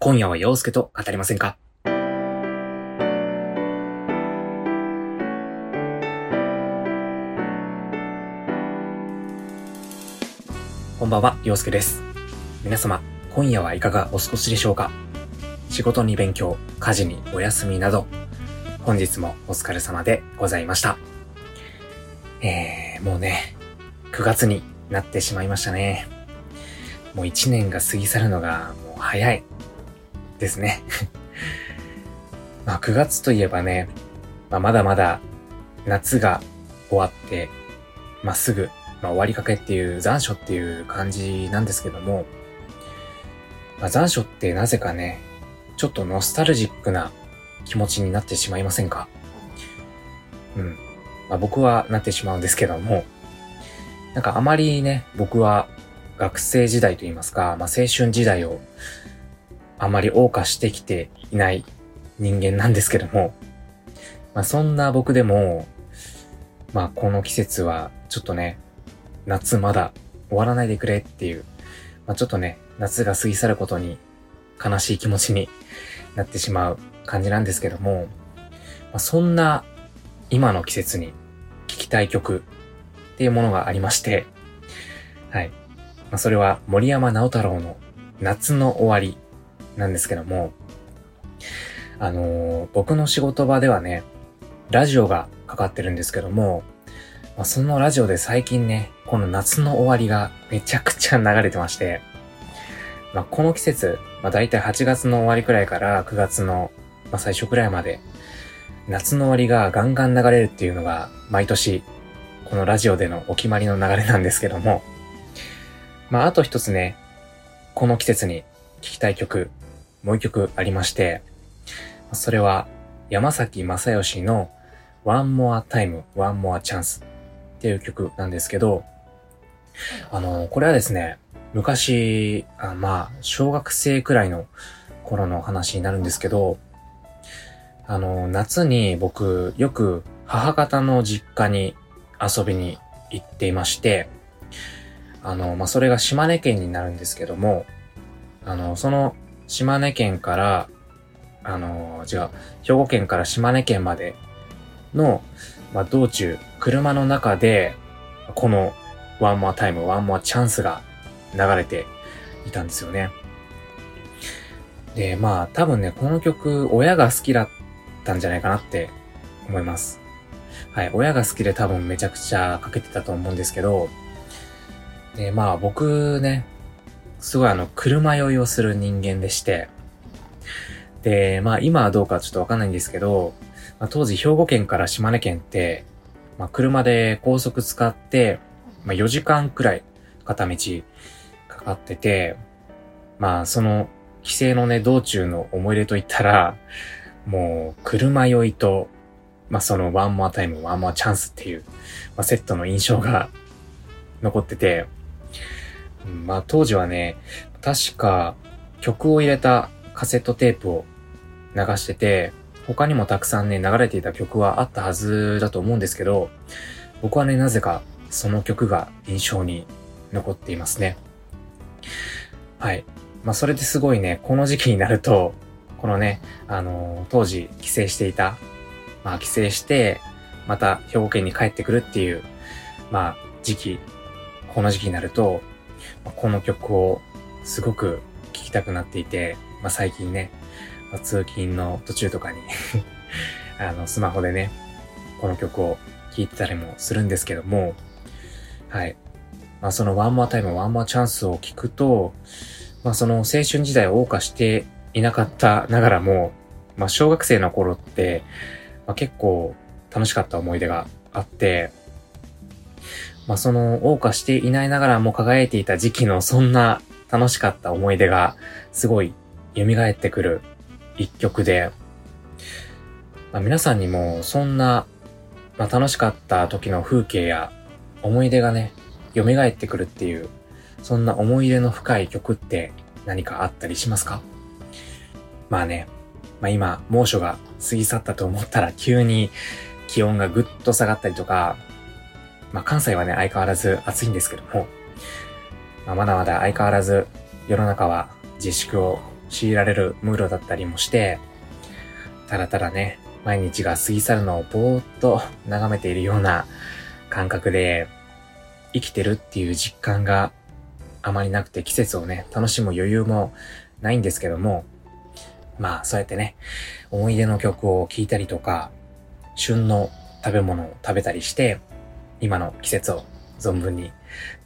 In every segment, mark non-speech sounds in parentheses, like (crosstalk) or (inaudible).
今夜は陽介と語りませんか？こんばんは、陽介です。皆様、今夜はいかがお過ごしでしょうか？仕事に勉強、家事にお休みなど、本日もお疲れ様でございました。えー、もうね、9月になってしまいましたね。もう1年が過ぎ去るのがもう早いですね。(laughs) まあ9月といえばね、まあ、まだまだ夏が終わって、まあ、すぐ、まあ、終わりかけっていう残暑っていう感じなんですけども、まあ、残暑ってなぜかね、ちょっとノスタルジックな気持ちになってしまいませんか？うん。まあ、僕はなってしまうんですけども、なんかあまりね、僕は学生時代といいますか、まあ、青春時代をあまり謳歌してきていない人間なんですけども、まあ、そんな僕でも、まあ、この季節はちょっとね、夏まだ終わらないでくれっていう、まあ、ちょっとね、夏が過ぎ去ることに悲しい気持ちになってしまう感じなんですけども、まあ、そんな今の季節に聴きたい曲っていうものがありまして、はい。まあ、それは森山直太朗の夏の終わりなんですけども、あのー、僕の仕事場ではね、ラジオがかかってるんですけども、まあ、そのラジオで最近ね、この夏の終わりがめちゃくちゃ流れてまして、まあ、この季節、まあ、大体8月の終わりくらいから9月の、まあ、最初くらいまで、夏の終わりがガンガン流れるっていうのが、毎年、このラジオでのお決まりの流れなんですけども、まあ、あと一つね、この季節に聴きたい曲、もう一曲ありまして、それは、山崎正義の One More Time, One More Chance っていう曲なんですけど、あの、これはですね、昔、あまあ、小学生くらいの頃の話になるんですけど、あの、夏に僕、よく母方の実家に遊びに行っていまして、あの、まあ、それが島根県になるんですけども、あの、その島根県から、あの、違う、兵庫県から島根県までの、まあ、道中、車の中で、この One more time, One more chance が流れていたんですよね。で、まあ多分ね、この曲、親が好きだったんじゃないかなって思います。はい、親が好きで多分めちゃくちゃかけてたと思うんですけど、で、まあ僕ね、すごいあの、車酔いをする人間でして、で、まあ今はどうかちょっとわかんないんですけど、まあ、当時兵庫県から島根県って、まあ車で高速使って、まあ4時間くらい片道かかってて、まあその帰省のね、道中の思い出といったら、もう車酔いと、まあその One more time, One more chance っていう、まあ、セットの印象が残ってて、まあ当時はね、確か曲を入れたカセットテープを流してて、他にもたくさんね、流れていた曲はあったはずだと思うんですけど、僕はね、なぜかその曲が印象に残っていますね。はい。まあそれですごいね、この時期になると、このね、あのー、当時帰省していた、まあ帰省して、また兵庫県に帰ってくるっていう、まあ時期、この時期になると、この曲をすごく聴きたくなっていて、まあ最近ね、通勤の途中とかに (laughs) あの、スマホでね、この曲を聴いてたりもするんですけども、はい。まあその One more time, One more chance を聞くと、まあその青春時代を謳歌していなかったながらも、まあ小学生の頃って、まあ、結構楽しかった思い出があって、まあその謳歌していないながらも輝いていた時期のそんな楽しかった思い出がすごい蘇ってくる一曲で、まあ、皆さんにもそんな、まあ、楽しかった時の風景や思い出がね、蘇ってくるっていう、そんな思い入れの深い曲って何かあったりしますか？まあね、まあ今、猛暑が過ぎ去ったと思ったら急に気温がぐっと下がったりとか、まあ関西はね、相変わらず暑いんですけども、まあ、まだまだ相変わらず世の中は自粛を強いられるムードだったりもして、ただただね、毎日が過ぎ去るのをぼーっと眺めているような感覚で生きてるっていう実感があまりなくて季節をね、楽しむ余裕もないんですけども、まあそうやってね、思い出の曲を聴いたりとか、旬の食べ物を食べたりして、今の季節を存分に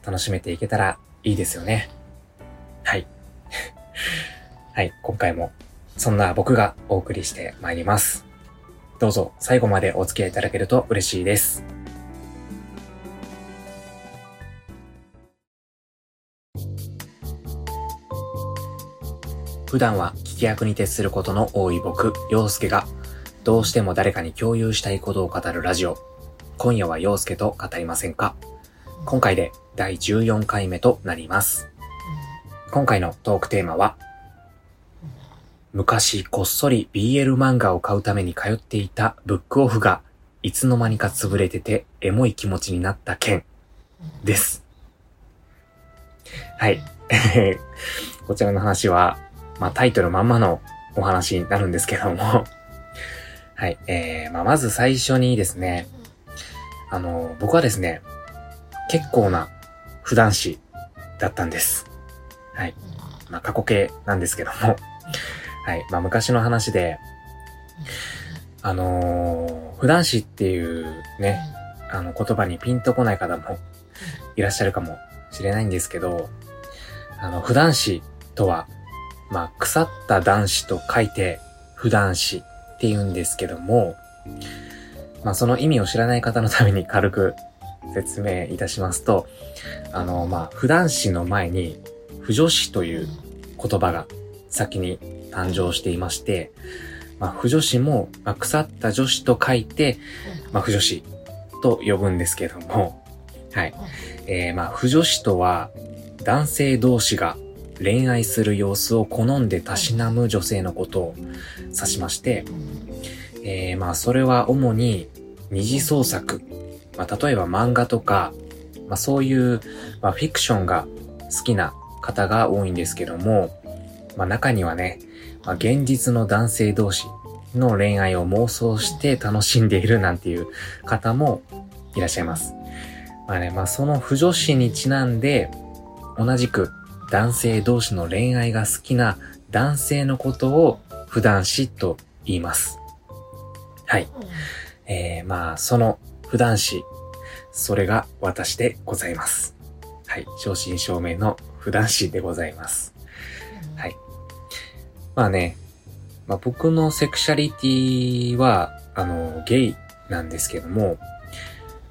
楽しめていけたらいいですよね。はい。(laughs) はい、今回もそんな僕がお送りしてまいります。どうぞ最後までお付き合いいただけると嬉しいです。普段は聞き役に徹することの多い僕、陽介が、どうしても誰かに共有したいことを語るラジオ。今夜は陽介と語りませんか？今回で第14回目となります。今回のトークテーマは、昔こっそり BL 漫画を買うために通っていたブックオフがいつの間にか潰れててエモい気持ちになった件です。はい。(laughs) こちらの話はまあタイトルまんまのお話になるんですけどもはい。えー、まあまず最初にですね、あの、僕はですね、結構な普段子だったんです。はい。まあ過去形なんですけどもはい。まあ昔の話で、あのー、普段子っていうね、あの言葉にピンとこない方もいらっしゃるかもしれないんですけど、あの、普段子とはまあ、腐った男子と書いて、普段子って言うんですけども、まあ、その意味を知らない方のために軽く説明いたしますと、あの、まあ、普段子の前に、不女子という言葉が先に誕生していまして、まあ、不女子も、まあ、腐った女子と書いて、まあ、不女子と呼ぶんですけども、はい。えー、まあ、不女子とは、男性同士が恋愛する様子を好んでたしなむ女性のことを指しまして、えー、まあそれは主に二次創作、まあ例えば漫画とか、まあそういう、まあ、フィクションが好きな方が多いんですけども、まあ中にはね、まあ、現実の男性同士の恋愛を妄想して楽しんでいるなんていう方もいらっしゃいます。まあね、まあその不女子にちなんで、同じく男性同士の恋愛が好きな男性のことを普段子と言います。はい。えー、まあ、その普段子、それが私でございます。はい。正真正銘の普段子でございます。はい。まあね、まあ僕のセクシャリティは、あの、ゲイなんですけども、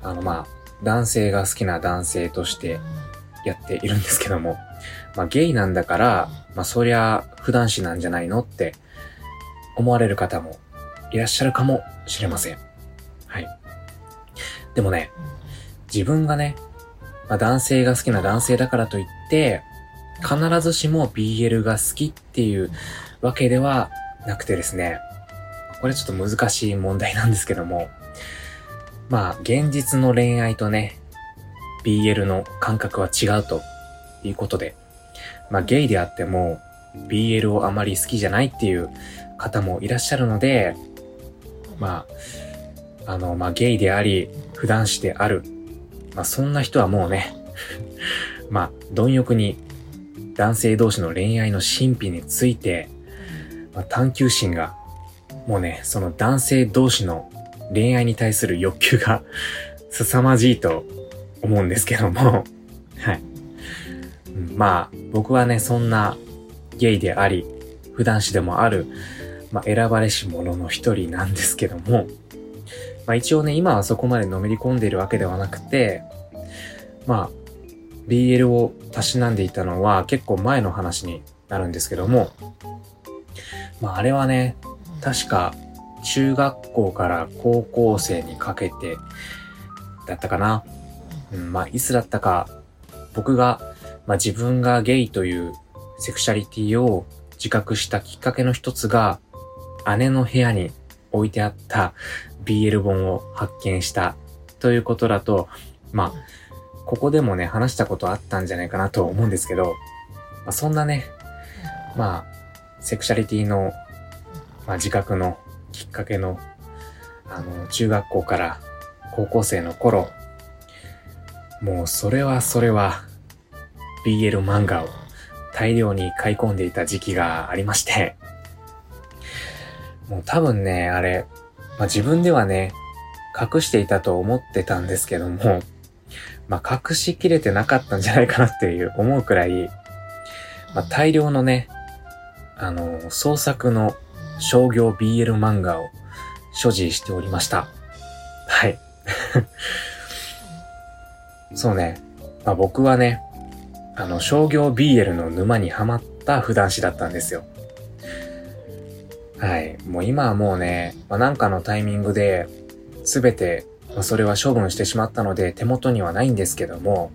あのまあ、男性が好きな男性としてやっているんですけども、まあゲイなんだから、まあそりゃ普段子なんじゃないのって思われる方もいらっしゃるかもしれません。はい。でもね、自分がね、まあ、男性が好きな男性だからといって、必ずしも BL が好きっていうわけではなくてですね、これちょっと難しい問題なんですけども、まあ、現実の恋愛とね、BL の感覚は違うということで、まあゲイであっても BL をあまり好きじゃないっていう方もいらっしゃるので、まあ、あの、まあゲイであり、普段子である。まあそんな人はもうね、(laughs) まあ貪欲に男性同士の恋愛の神秘について、まあ、探求心が、もうね、その男性同士の恋愛に対する欲求が (laughs) 凄まじいと思うんですけども、(laughs) はい。まあ、僕はね、そんなゲイであり、普段子でもある、まあ、選ばれし者の一人なんですけども、まあ一応ね、今はそこまでのめり込んでいるわけではなくて、まあ、BL をたしなんでいたのは結構前の話になるんですけども、まああれはね、確か中学校から高校生にかけてだったかな。うん、まあいつだったか、僕がまあ、自分がゲイというセクシャリティを自覚したきっかけの一つが、姉の部屋に置いてあった BL 本を発見したということだと、まあ、ここでもね、話したことあったんじゃないかなと思うんですけど、まあ、そんなね、まあ、セクシャリティの、まあ、自覚のきっかけの、あの、中学校から高校生の頃、もうそれはそれは BL 漫画を大量に買い込んでいた時期がありまして、もう多分ね、あれ、まあ、自分ではね、隠していたと思ってたんですけども、(laughs) まあ、隠しきれてなかったんじゃないかなっていう思うくらい、まあ、大量のね、あの、創作の商業 BL 漫画を所持しておりました。はい。そうね。まあ、僕はね、あの、商業 BL の沼にはまった普段師だったんですよ。はい。もう今はもうね、まあ、なんかのタイミングで、すべて、まあ、それは処分してしまったので手元にはないんですけども、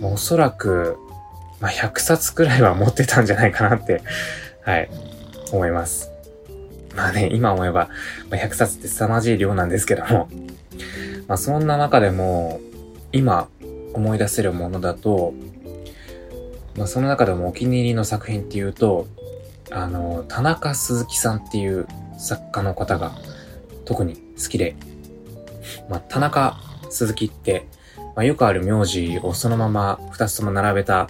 もうおそらく、まあ、100冊くらいは持ってたんじゃないかなって、はい、思います。まあね、今思えば、まあ、100冊って凄まじい量なんですけども、まあそんな中でも、今思い出せるものだと、まあその中でもお気に入りの作品っていうと、あの、田中鈴木さんっていう作家の方が特に好きで、まあ田中鈴木って、まあ、よくある名字をそのまま二つとも並べた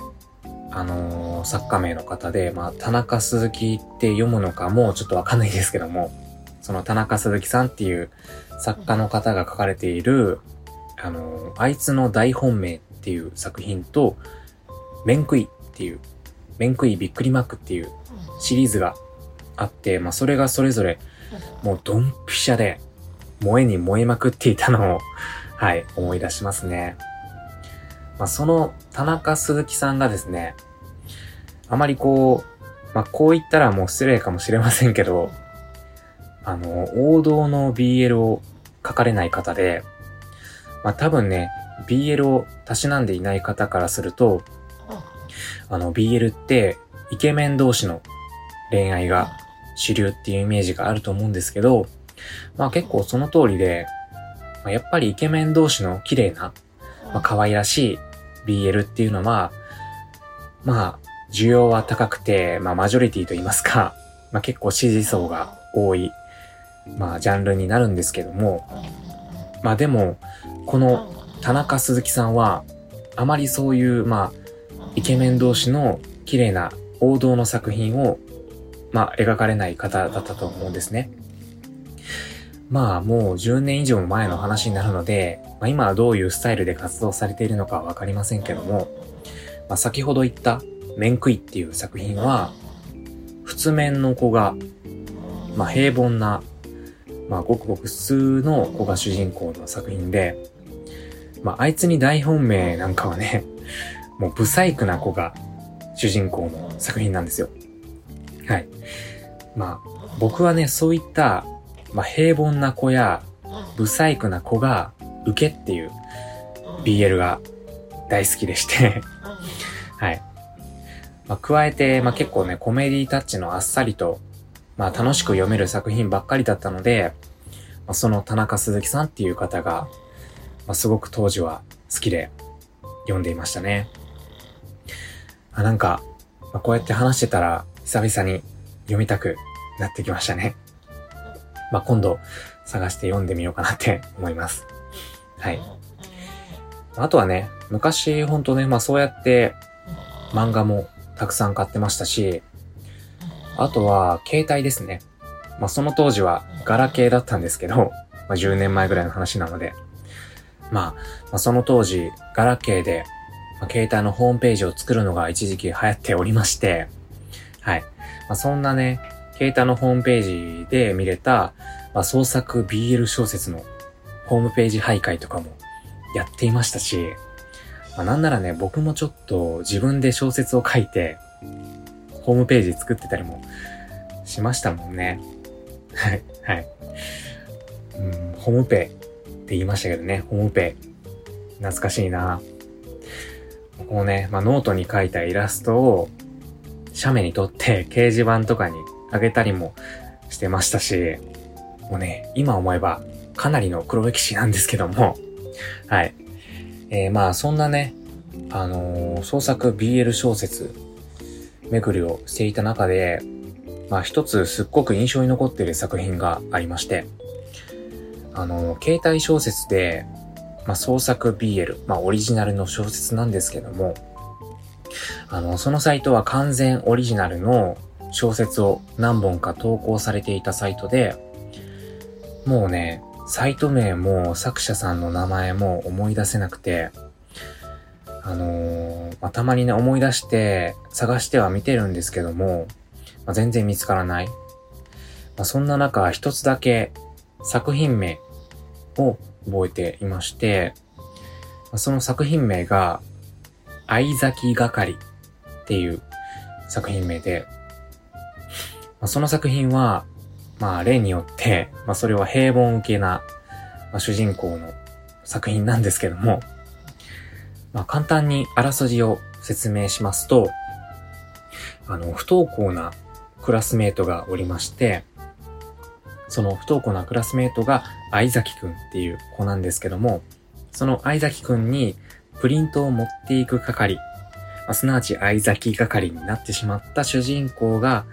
あのー、作家名の方で、まあ、田中鈴木って読むのかもちょっとわかんないですけども、その田中鈴木さんっていう作家の方が書かれている、あのー、あいつの大本命っていう作品と、面食いっていう、面食いびっくりマークっていうシリーズがあって、まあ、それがそれぞれ、もうドンピシャで、燃えに燃えまくっていたのを、(laughs) はい、思い出しますね。まあ、その田中鈴木さんがですね、あまりこう、まあ、こう言ったらもう失礼かもしれませんけど、あの、王道の BL を書かれない方で、まあ、多分ね、BL をたしなんでいない方からすると、あの、BL ってイケメン同士の恋愛が主流っていうイメージがあると思うんですけど、まあ結構その通りで、まあ、やっぱりイケメン同士の綺麗な、まあ可愛らしい BL っていうのは、まあ、需要は高くて、まあ、マジョリティと言いますか、まあ、結構支持層が多い、まあ、ジャンルになるんですけども、まあ、でも、この田中鈴木さんは、あまりそういう、まあ、イケメン同士の綺麗な王道の作品を、まあ、描かれない方だったと思うんですね。まあ、もう10年以上前の話になるので、まあ、今はどういうスタイルで活動されているのかわかりませんけども、まあ、先ほど言った面食いっていう作品は、普通面の子が、まあ、平凡な、まあ、ごくごく普通の子が主人公の作品で、まあ、あいつに大本命なんかはね、もうブサイクな子が主人公の作品なんですよ。はい。まあ、僕はね、そういった、まあ、平凡な子や、ブサイクな子が受けっていう BL が大好きでしてはい。まあ、加えて、まあ、結構ね、コメディタッチのあっさりと、まあ、楽しく読める作品ばっかりだったので、まあ、その田中鈴木さんっていう方が、まあ、すごく当時は好きで読んでいましたね。あなんか、まあ、こうやって話してたら、久々に読みたくなってきましたね。まあ、今度探して読んでみようかなって思います。はい。あとはね、昔ほんとね、まあそうやって漫画もたくさん買ってましたし、あとは携帯ですね。まあその当時はガラケーだったんですけど、まあ10年前ぐらいの話なので、まあ、まあその当時ガラケーで、まあ、携帯のホームページを作るのが一時期流行っておりまして、はい。まあそんなね、携帯のホームページで見れた、まあ創作 BL 小説のホームページ徘徊とかもやっていましたし、まあ、なんならね、僕もちょっと自分で小説を書いて、ホームページ作ってたりもしましたもんね。はい、はい。うん、ホームペイって言いましたけどね、ホームペイ懐かしいな僕もね、まあ、ノートに描いたイラストを、写メに撮って掲示板とかにあげたりもしてましたし、もうね、今思えばかなりの黒歴史なんですけども、(laughs) はい。えー、まあ、そんなね、あのー、創作 BL 小説巡りをしていた中で、まあ一つすっごく印象に残っている作品がありまして、あの、携帯小説で、まあ創作 BL、まあオリジナルの小説なんですけども、あの、そのサイトは完全オリジナルの小説を何本か投稿されていたサイトで、もうね、サイト名も作者さんの名前も思い出せなくて、あのー、まあ、たまにね、思い出して探しては見てるんですけども、まあ、全然見つからない。まあ、そんな中、一つだけ作品名を覚えていまして、ま、その作品名が、相崎係っていう作品名で、まあ、その作品は、まあ例によって、まあそれは平凡受けな、まあ、主人公の作品なんですけども、まあ簡単にあらすじを説明しますと、あの、不登校なクラスメートがおりまして、その不登校なクラスメートが相崎くんっていう子なんですけども、その相崎くんにプリントを持っていく係、まあ、すなわち相崎係になってしまった主人公が、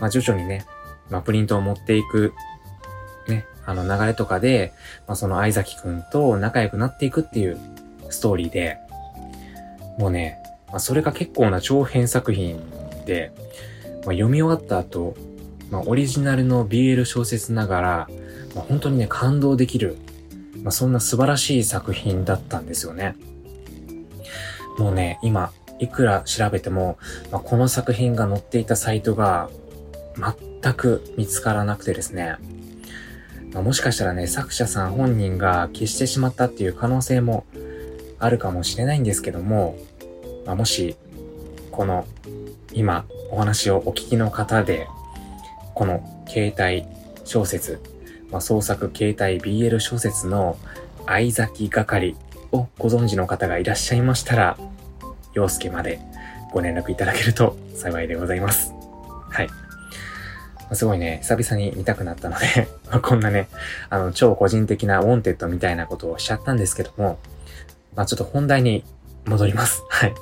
まあ、徐々にね、まあ、プリントを持っていく、ね、あの流れとかで、まあ、その相崎くんと仲良くなっていくっていうストーリーで、もうね、まあ、それが結構な長編作品で、まあ、読み終わった後、まあ、オリジナルの BL 小説ながら、まあ、本当にね、感動できる、まあ、そんな素晴らしい作品だったんですよね。もうね、今、いくら調べても、まあ、この作品が載っていたサイトが全く見つからなくてですね、まあ、もしかしたらね、作者さん本人が消してしまったっていう可能性もあるかもしれないんですけども、まあ、もし、この、今、お話をお聞きの方で、この携帯小説、まあ、創作携帯 BL 小説の相崎係をご存知の方がいらっしゃいましたら、陽介までご連絡いただけると幸いでございます。はい。すごいね、久々に見たくなったので (laughs) こんなね、あの、超個人的な wanted みたいなことをしちゃったんですけども、まあちょっと本題に戻ります。(laughs) はい。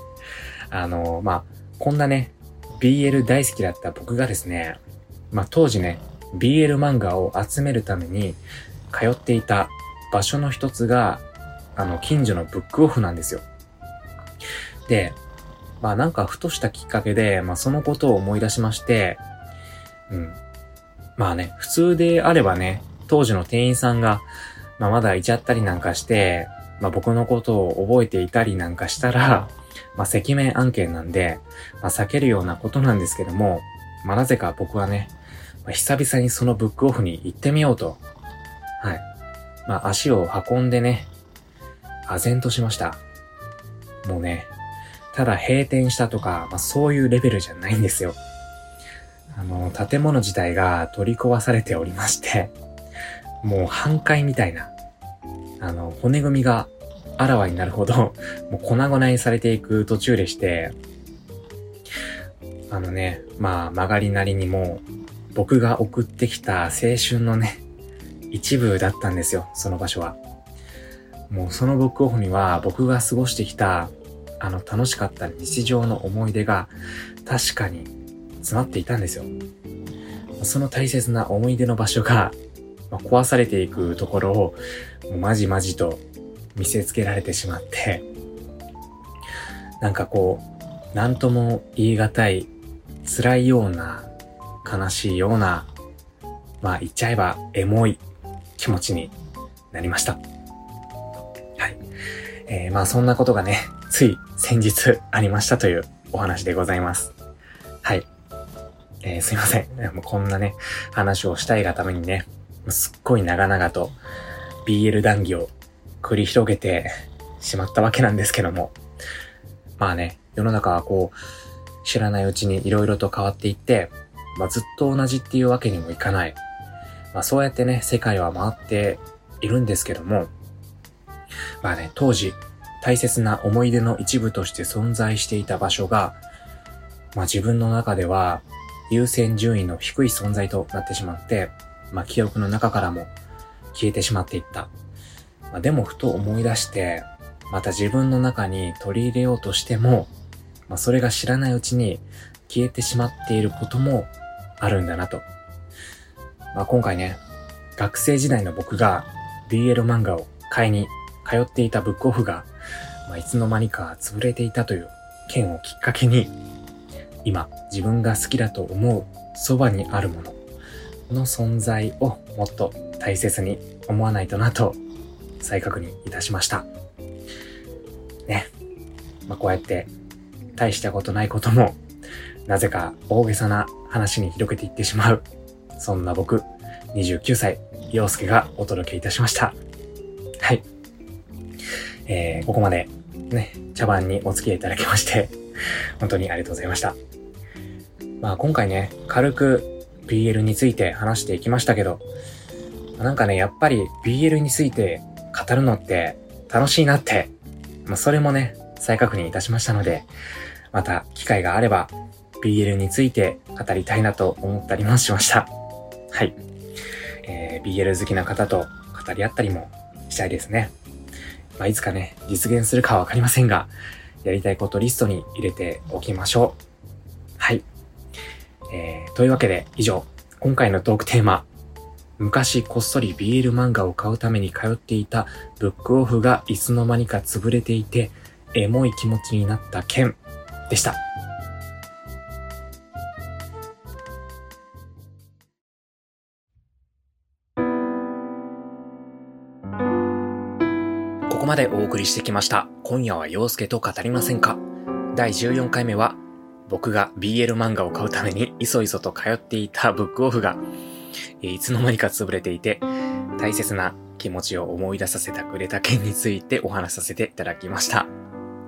あの、まあこんなね、BL 大好きだった僕がですね、まあ当時ね、BL 漫画を集めるために通っていた場所の一つが、あの、近所のブックオフなんですよ。で、まあなんかふとしたきっかけで、まあそのことを思い出しまして、うん。まあね、普通であればね、当時の店員さんが、まあまだいちゃったりなんかして、まあ僕のことを覚えていたりなんかしたら、(laughs) まあ赤面案件なんで、まあ避けるようなことなんですけども、まあなぜか僕はね、まあ、久々にそのブックオフに行ってみようと、はい。まあ足を運んでね、唖然としました。もうね、ただ閉店したとか、まあそういうレベルじゃないんですよ。あの、建物自体が取り壊されておりまして、もう半壊みたいな、あの、骨組みがあらわになるほど、もう粉々にされていく途中でして、あのね、まあ曲がりなりにも、僕が送ってきた青春のね、一部だったんですよ、その場所は。もうそのブックオフには僕が過ごしてきた、あの楽しかった日常の思い出が確かに詰まっていたんですよ。その大切な思い出の場所が、ま壊されていくところを、まじまじと見せつけられてしまって、なんかこう、なんとも言い難い、辛いような、悲しいような、まあ言っちゃえばエモい気持ちになりました。えー、まあそんなことがね、(laughs) つい先日ありましたというお話でございます。はい。えー、すいません。もうこんなね、話をしたいがためにね、すっごい長々と BL 談義を繰り広げてしまったわけなんですけども。まあね、世の中はこう、知らないうちに色々と変わっていって、まあずっと同じっていうわけにもいかない。まあそうやってね、世界は回っているんですけども、まあね、当時、大切な思い出の一部として存在していた場所が、まあ自分の中では優先順位の低い存在となってしまって、まあ、記憶の中からも消えてしまっていった。まあ、でもふと思い出して、また自分の中に取り入れようとしても、まあ、それが知らないうちに消えてしまっていることもあるんだなと。まあ、今回ね、学生時代の僕が BL 漫画を買いに通っていたブックオフが、まあ、いつの間にか潰れていたという件をきっかけに、今自分が好きだと思うそばにあるものの存在をもっと大切に思わないとなと再確認いたしました。ね。まあ、こうやって大したことないこともなぜか大げさな話に広げていってしまう。そんな僕、29歳、陽介がお届けいたしました。はい。えー、ここまでね、茶番にお付き合いいただきまして、(laughs) 本当にありがとうございました。まあ今回ね、軽く BL について話していきましたけど、なんかね、やっぱり BL について語るのって楽しいなって、まあそれもね、再確認いたしましたので、また機会があれば BL について語りたいなと思ったりもしました。はい。えー、BL 好きな方と語り合ったりもしたいですね。ま、いつかね、実現するかはわかりませんが、やりたいことリストに入れておきましょう。はい。えー、というわけで以上、今回のトークテーマ、昔こっそり BL 漫画を買うために通っていたブックオフがいつの間にか潰れていて、エモい気持ちになった件でした。ここまでお送りしてきました。今夜は陽介と語りませんか？第14回目は、僕が BL 漫画を買うためにいそいそと通っていたブックオフが、いつの間にか潰れていて、大切な気持ちを思い出させてくれた件についてお話しさせていただきました。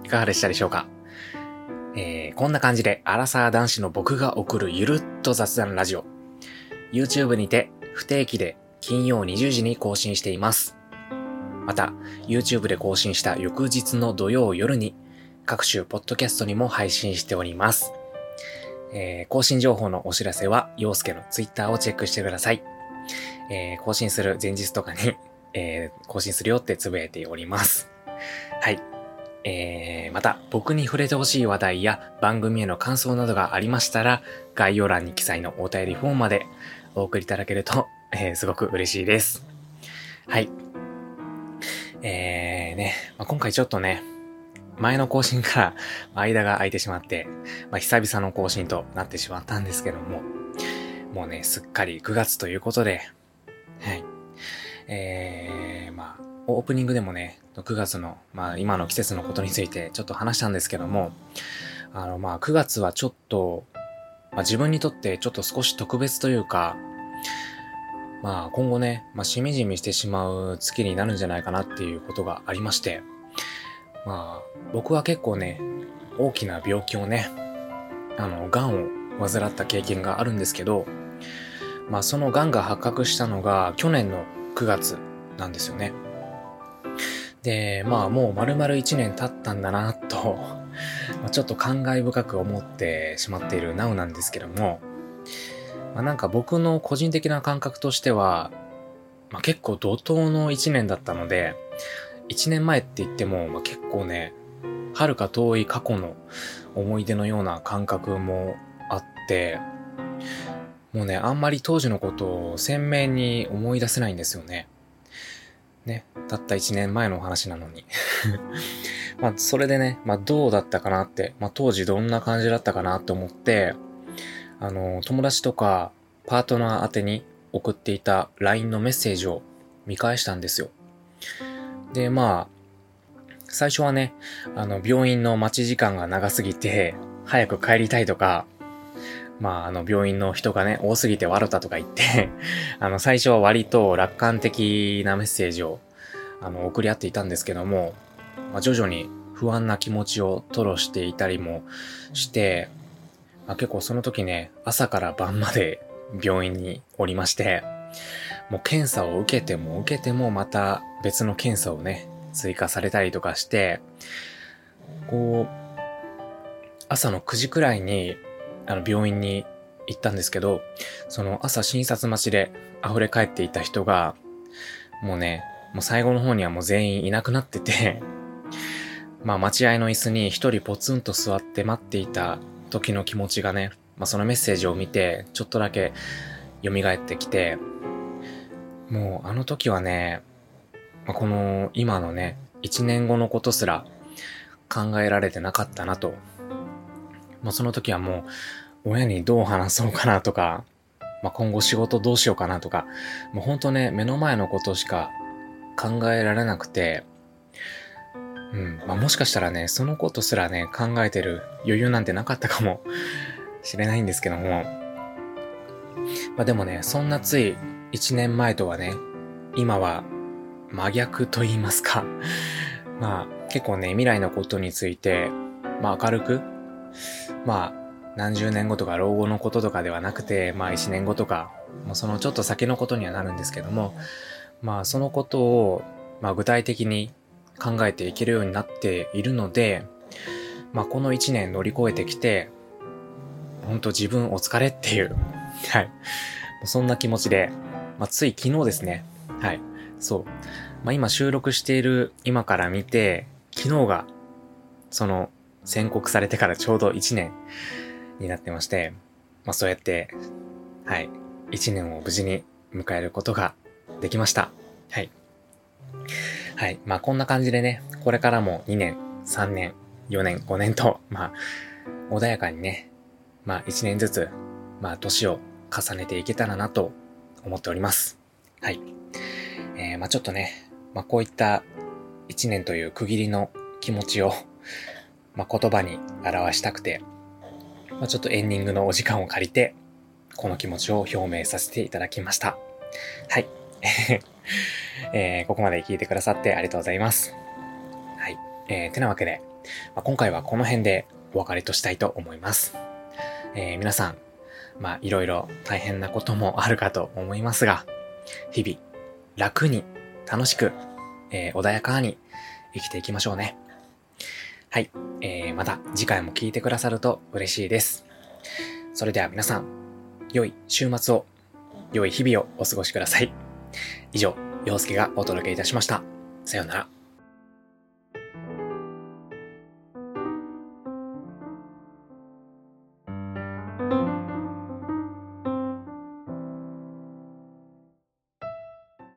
いかがでしたでしょうか？えー、こんな感じで、アラサー男子の僕が送るゆるっと雑談ラジオ。YouTube にて不定期で金曜20時に更新しています。また、YouTube で更新した翌日の土曜夜に、各種ポッドキャストにも配信しております。えー、更新情報のお知らせは、陽介の Twitter をチェックしてください。えー、更新する前日とかに、(laughs) えー、更新するよってつぶやいております。はい。えー、また、僕に触れてほしい話題や番組への感想などがありましたら、概要欄に記載のお便りフォームまでお送りいただけると、えー、すごく嬉しいです。はい。えーね、まあ、今回ちょっとね、前の更新から間が空いてしまって、まあ、久々の更新となってしまったんですけども、もうね、すっかり9月ということで、はい。えー、まあ、オープニングでもね、9月の、まあ今の季節のことについてちょっと話したんですけども、あのまあ9月はちょっと、まあ自分にとってちょっと少し特別というか、まあ今後ね、まあしみじみしてしまう月になるんじゃないかなっていうことがありまして、まあ僕は結構ね、大きな病気をね、あの、癌を患った経験があるんですけど、まあその癌が発覚したのが去年の9月なんですよね。で、まあもう丸々1年経ったんだなと、(laughs) ちょっと感慨深く思ってしまっている Now なんですけども、まあ、なんか僕の個人的な感覚としては、まあ、結構怒涛の一年だったので、一年前って言っても、まあ、結構ね、遥か遠い過去の思い出のような感覚もあって、もうね、あんまり当時のことを鮮明に思い出せないんですよね。ね、たった一年前のお話なのに (laughs) まあ、それでね、まあ、どうだったかなって、まあ、当時どんな感じだったかなって思って、あの、友達とかパートナー宛てに送っていた LINE のメッセージを見返したんですよ。で、まあ、最初はね、あの、病院の待ち時間が長すぎて、早く帰りたいとか、まあ、あの、病院の人がね、多すぎて笑ったとか言って (laughs) あの、最初は割と楽観的なメッセージを、あの、送り合っていたんですけども、まあ、徐々に不安な気持ちを吐露していたりもして、あ、結構その時ね、朝から晩まで病院におりまして、もう検査を受けても受けてもまた別の検査をね、追加されたりとかして、こう、朝の9時くらいに、あの、病院に行ったんですけど、その朝診察待ちで溢れ返っていた人が、もうね、もう最後の方にはもう全員いなくなってて、まあ待合の椅子に一人ポツンと座って待っていた時の気持ちがね、まあ、そのメッセージを見て、ちょっとだけ蘇ってきて、もうあの時はね、まあ、この今のね、1年後のことすら考えられてなかったなと。まあ、その時はもう親にどう話そうかなとか、まあ、今後仕事どうしようかなとか、もうほんとね、目の前のことしか考えられなくて、うん。まあ、もしかしたらね、そのことすらね、考えてる余裕なんてなかったかも (laughs) しれないんですけども。まあ、でもね、そんなつい1年前とはね、今は真逆と言いますか (laughs) まあ、結構ね、未来のことについて、まあ明るく、まあ、何十年後とか老後のこととかではなくて、まあ1年後とか、もうそのちょっと先のことにはなるんですけども、まあそのことを、まあ具体的に考えていけるようになっているので、まあこの1年乗り越えてきて、ほんと自分お疲れっていう、はい。そんな気持ちで、まあつい昨日ですね、はい。そう。まあ今収録している今から見て、昨日が、その、宣告されてからちょうど1年になってまして、まあそうやって、はい、1年を無事に迎えることができました。はい。はい。まあこんな感じでね、これからも2年、3年、4年、5年と、まあ、穏やかにね、まあ1年ずつ、まあ年を重ねていけたらなと思っております。はい。えー、まあちょっとね、まあこういった1年という区切りの気持ちを、まあ言葉に表したくて、まあちょっとエンディングのお時間を借りて、この気持ちを表明させていただきました。はい。えー、ここまで聞いてくださってありがとうございます。はい。えー、てなわけで、まあ、今回はこの辺でお別れとしたいと思います。えー、皆さん、まあ、いろいろ大変なこともあるかと思いますが、日々、楽に、楽しく、えー、穏やかに生きていきましょうね。はい。えー、また次回も聞いてくださると嬉しいです。それでは皆さん、良い週末を、良い日々をお過ごしください。以上、洋介がお届けいたしました。さようなら。